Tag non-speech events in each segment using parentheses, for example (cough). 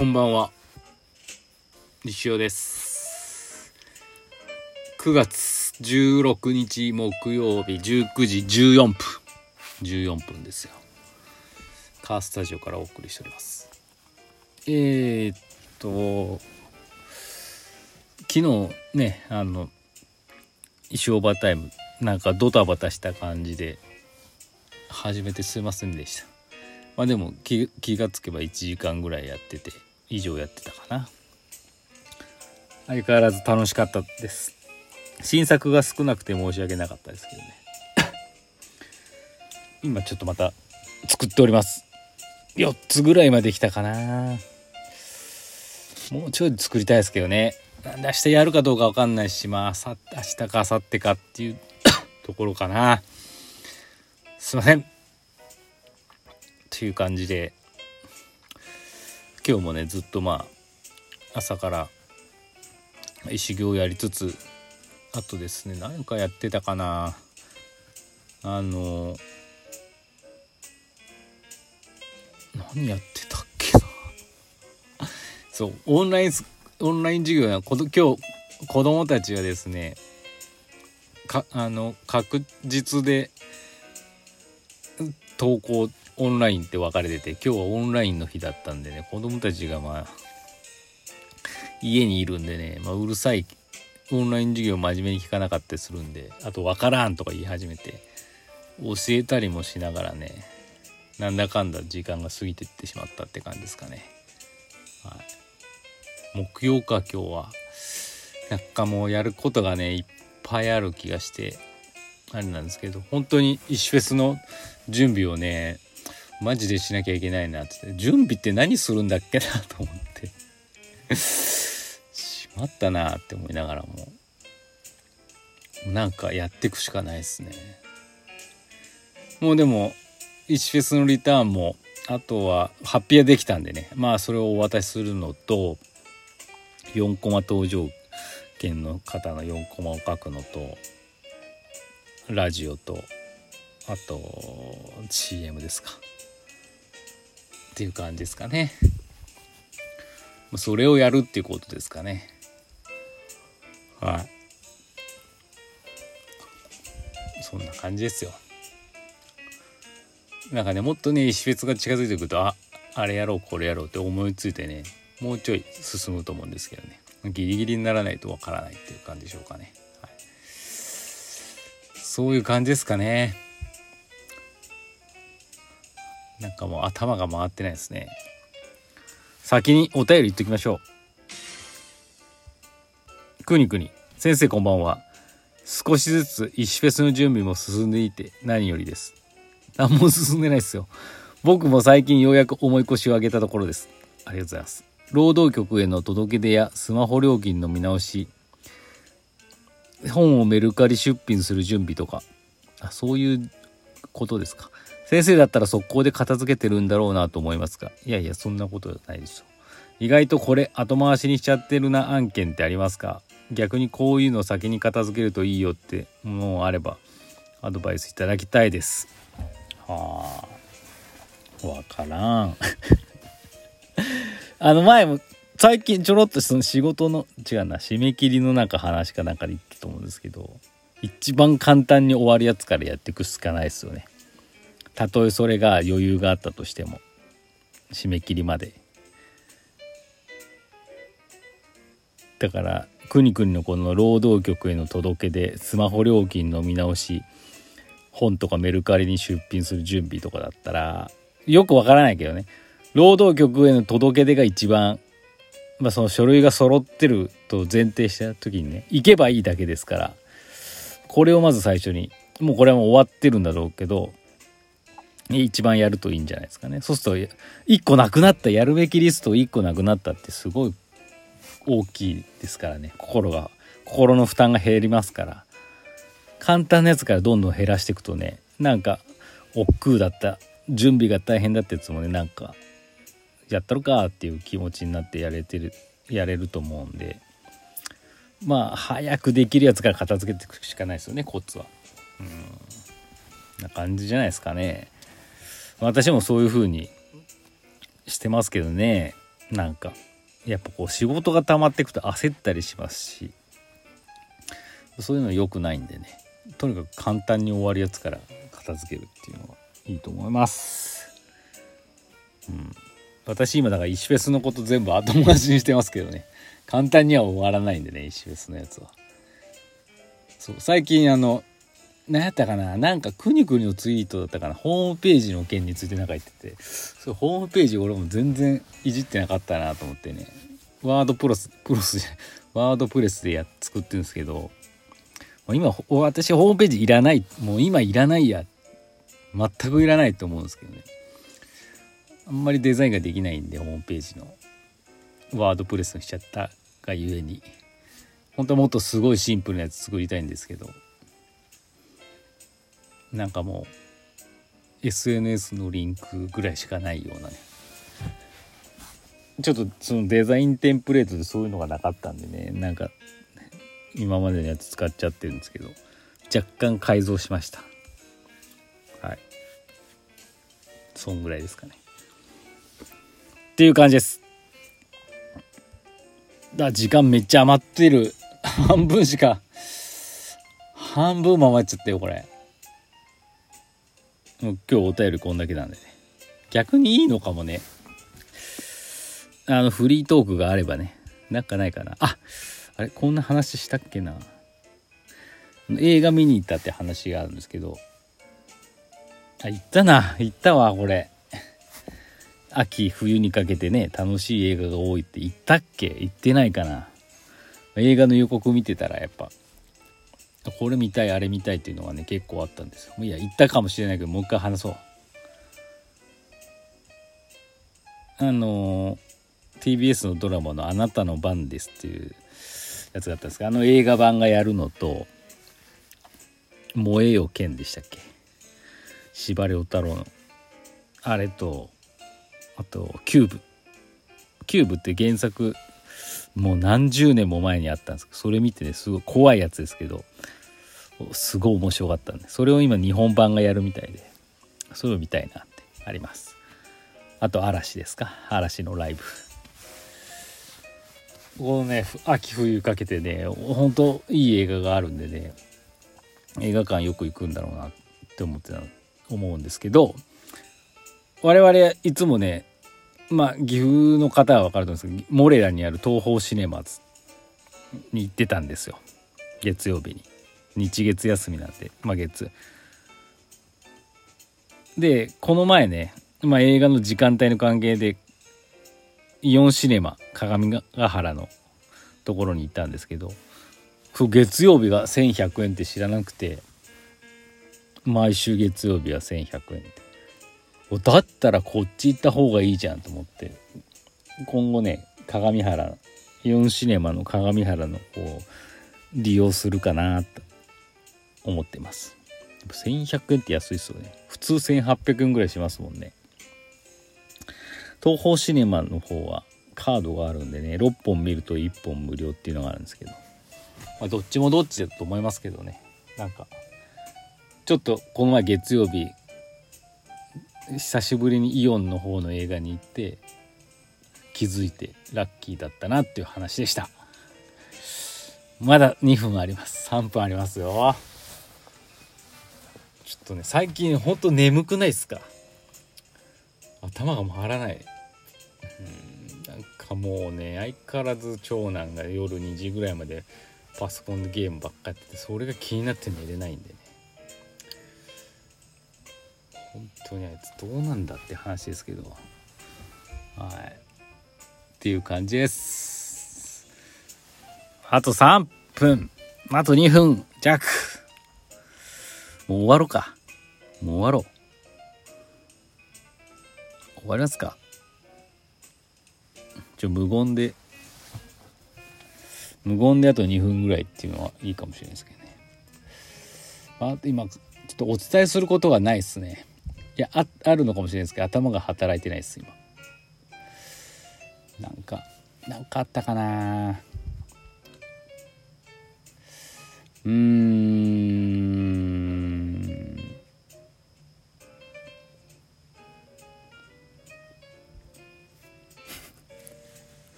こんばんは。西尾です。9月16日木曜日19時14分。14分ですよ。カースタジオからお送りしております。えー、っと昨日ねあの石オーバータイムなんかドタバタした感じで始めてすいませんでした。まあでも気気がつけば1時間ぐらいやってて。以上やってたかな。相変わらず楽しかったです。新作が少なくて申し訳なかったですけどね。(laughs) 今ちょっとまた作っております。4つぐらいまで来たかな。もうちょい作りたいですけどね。なんで明日やるかどうか分かんないしまあ明日か明後日かっていう (coughs) ところかな。すいません。という感じで今日もねずっとまあ朝から修行やりつつあとですね何かやってたかな。あの何やってたっけな。(laughs) そうオンラインオンライン授業やこ今日子供たちはですねかあの確実で登校オンラインって分かれてて今日はオンラインの日だったんでね子供たちがまあ家にいるんでね、まあ、うるさいオンライン授業真面目に聞かなかったりするんであと分からんとか言い始めて教えたりもしながらねなんだかんだ時間が過ぎてってしまったって感じですかね。はい、木曜か今日はなんかもうやることがねいっぱいある気がしてあれなんですけど本当に石フェスの準備をねマジでしなきゃいけないなって。準備って何するんだっけなと思って。しまったなって思いながらも。なんかやっていくしかないですね。もうでも1フェスのリターンもあとはハッピーできたんでね。まあそれをお渡しするのと4コマ登場券の方の4コマを書くのとラジオとあと CM ですか。っていう感じですかね。それをやるっていうことですかね。はい。そんな感じですよ。なんかねもっとね石フェスが近づいてくるとああれやろうこれやろうって思いついてねもうちょい進むと思うんですけどね。ギリギリにならないとわからないっていう感じでしょうかね、はい、そういう感じですかね。かもう頭が回ってないですね先にお便り言っときましょうくにくに先生こんばんは少しずつ石フェスの準備も進んでいて何よりです何も進んでないですよ。僕も最近ようやく重い腰を上げたところです。ありがとうございます。労働局への届け出やスマホ料金の見直し、本をメルカリ出品する準備とか、あそういうことですか。先生だったら速攻で片付けてるんだろうなと思いますが、いやいや、そんなことじゃないですよ。意外とこれ後回しにしちゃってるな案件ってありますか？逆にこういうの先に片付けるといいよってものあればアドバイスいただきたいです。はあ。分からん。(laughs) あの前も最近ちょろっとその仕事の違うな締め切りのなんか話かなんかで言ったと思うんですけど一番簡単に終わるやつからやっていくしかないですよね。たとえそれが余裕があったとしても締め切りまで。だからくにくにのこの労働局への届け出スマホ料金の見直し本とかメルカリに出品する準備とかだったらよくわからないけどね。労働局への届け出が一番、まあ、その書類が揃ってると前提した時にね行けばいいだけですからこれをまず最初にもうこれはもう終わってるんだろうけど一番やるといいんじゃないですかね。そうすると1個なくなったやるべきリスト1個なくなったってすごい大きいですからね。心が心の負担が減りますから。簡単なやつからどんどん減らしていくとねなんか億劫だった準備が大変だったやつもねなんかやったろかっていう気持ちになってやれてるやれると思うんで。まあ早くできるやつから片付けていくしかないですよねコツは。うんな感じじゃないですかね。私もそういう風にしてますけどね。なんかやっぱこう仕事が溜まってくと焦ったりしますし。そういうの良くないんでね。とにかく簡単に終わるやつから片付けるっていうのがいいと思います。うん。私今だから石フェスのこと全部後回しにしてますけどね。簡単には終わらないんでね石フェスのやつは。そう最近あの何やったかな？なんかくにくにのツイートだったかな？ホームページの件についてなんか言ってて。そうホームページ俺も全然いじってなかったなと思ってね。ワードプロスプロスじゃワードプレスでや作ってるんですけど。今私ホームページいらない。もう今いらないや。全くいらないと思うんですけどね。あんまりデザインができないんでホームページの。ワードプレスにしちゃったがゆえに。本当はもっとすごいシンプルなやつ作りたいんですけど。なんかもう SNS のリンクぐらいしかないようなね。ちょっとそのデザインテンプレートでそういうのがなかったんでねなんか今までのやつ使っちゃってるんですけど若干改造しました。はい。そんぐらいですかね。っていう感じです。だ時間めっちゃ余ってる。(laughs) 半分しか半分も余っちゃったよこれ。今日お便りこんだけなんでね。逆にいいのかもね。あのフリートークがあればね。なんかないかな。ああれこんな話したっけな。映画見に行ったって話があるんですけど。あ行ったな。行ったわこれ。秋冬にかけてね楽しい映画が多いって。言ったっけ？言ってないかな。映画の予告見てたらやっぱ。これ見たいあれ見たいっていうのがね結構あったんですよ。いや言ったかもしれないけどもう一回話そう。あの TBS のドラマの「あなたの番です」っていうやつがあったんですがあの映画版がやるのと「燃えよ剣」でしたっけ？司馬遼太郎のあれとあと「キューブ」キューブって原作もう何十年も前にあったんですけどそれ見てねすごい怖いやつですけどすごい面白かったんでそれを今日本版がやるみたいでそれを見たいなってあります。あと嵐ですか？嵐のライブ。このね秋冬かけてねほんといい映画があるんでね映画館よく行くんだろうなって思ってた思うんですけど我々いつもねまあ岐阜の方は分かると思うんですけどモレラにある東宝シネマズに行ってたんですよ。月曜日に。日月休みなんでまあ月。でこの前ね、まあ、映画の時間帯の関係でイオンシネマ鏡ヶ原のところに行ったんですけど月曜日が1100円って知らなくて毎週月曜日は1100円って。だったらこっち行った方がいいじゃんと思って今後ね鏡原イオンシネマの鏡原の方を利用するかなと。思ってます。1100円って安いっすよね。普通1800円ぐらいしますもんね。東宝シネマの方はカードがあるんでね6本見ると1本無料っていうのがあるんですけど、まあ、どっちもどっちだと思いますけどね。なんかちょっとこの前月曜日久しぶりにイオンの方の映画に行って気づいてラッキーだったなっていう話でした。まだ2分あります。3分ありますよ。ちょっとね最近ほんと眠くないっすか？頭が回らない。うんなんかもうね相変わらず長男が夜2時ぐらいまでパソコンでゲームばっかやっててそれが気になって寝れないんでね。本当にあいつどうなんだって話ですけど。はい。っていう感じです。あと3分。あと2分弱。もう終わろうか。もう終わろう。終わりますか。ちょ無言で。無言であと2分ぐらいっていうのはいいかもしれないですけどね、まあ、今ちょっとお伝えすることがないですね。いやああるのかもしれないですけど頭が働いてないです今。なんかなんかあったかな。うーん。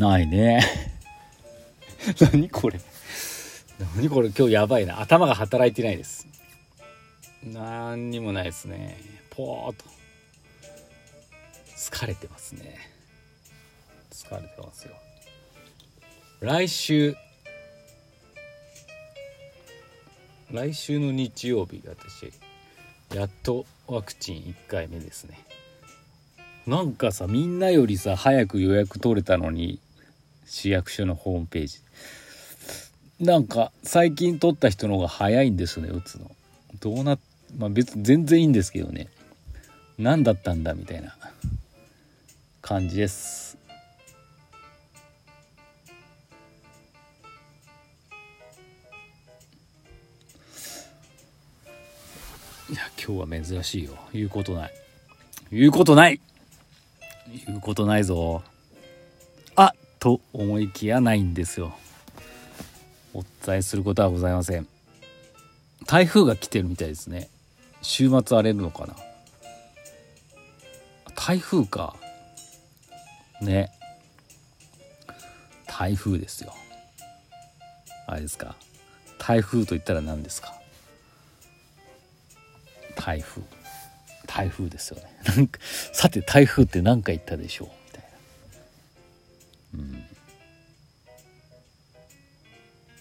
ないね。(laughs) 何これ。何これ今日やばいな。頭が働いてないです。何にもないですね。ぽーっと。疲れてますね。疲れてますよ。来週。来週の日曜日私。やっとワクチン1回目ですね。なんかさみんなよりさ早く予約取れたのに市役所のホームページ。なんか最近取った人の方が早いんですね打つの。どうなまあ別に全然いいんですけどね。何だったんだみたいな。感じです。いや今日は珍しいよ。言うことない。言うことない。言うことないぞ。と思いきやないんですよ。お伝えすることはございません。台風が来てるみたいですね。週末荒れるのかな。台風か。ね。台風ですよ。あれですか。台風と言ったら何ですか。台風。台風ですよね。なんかさて台風って何か言ったでしょう。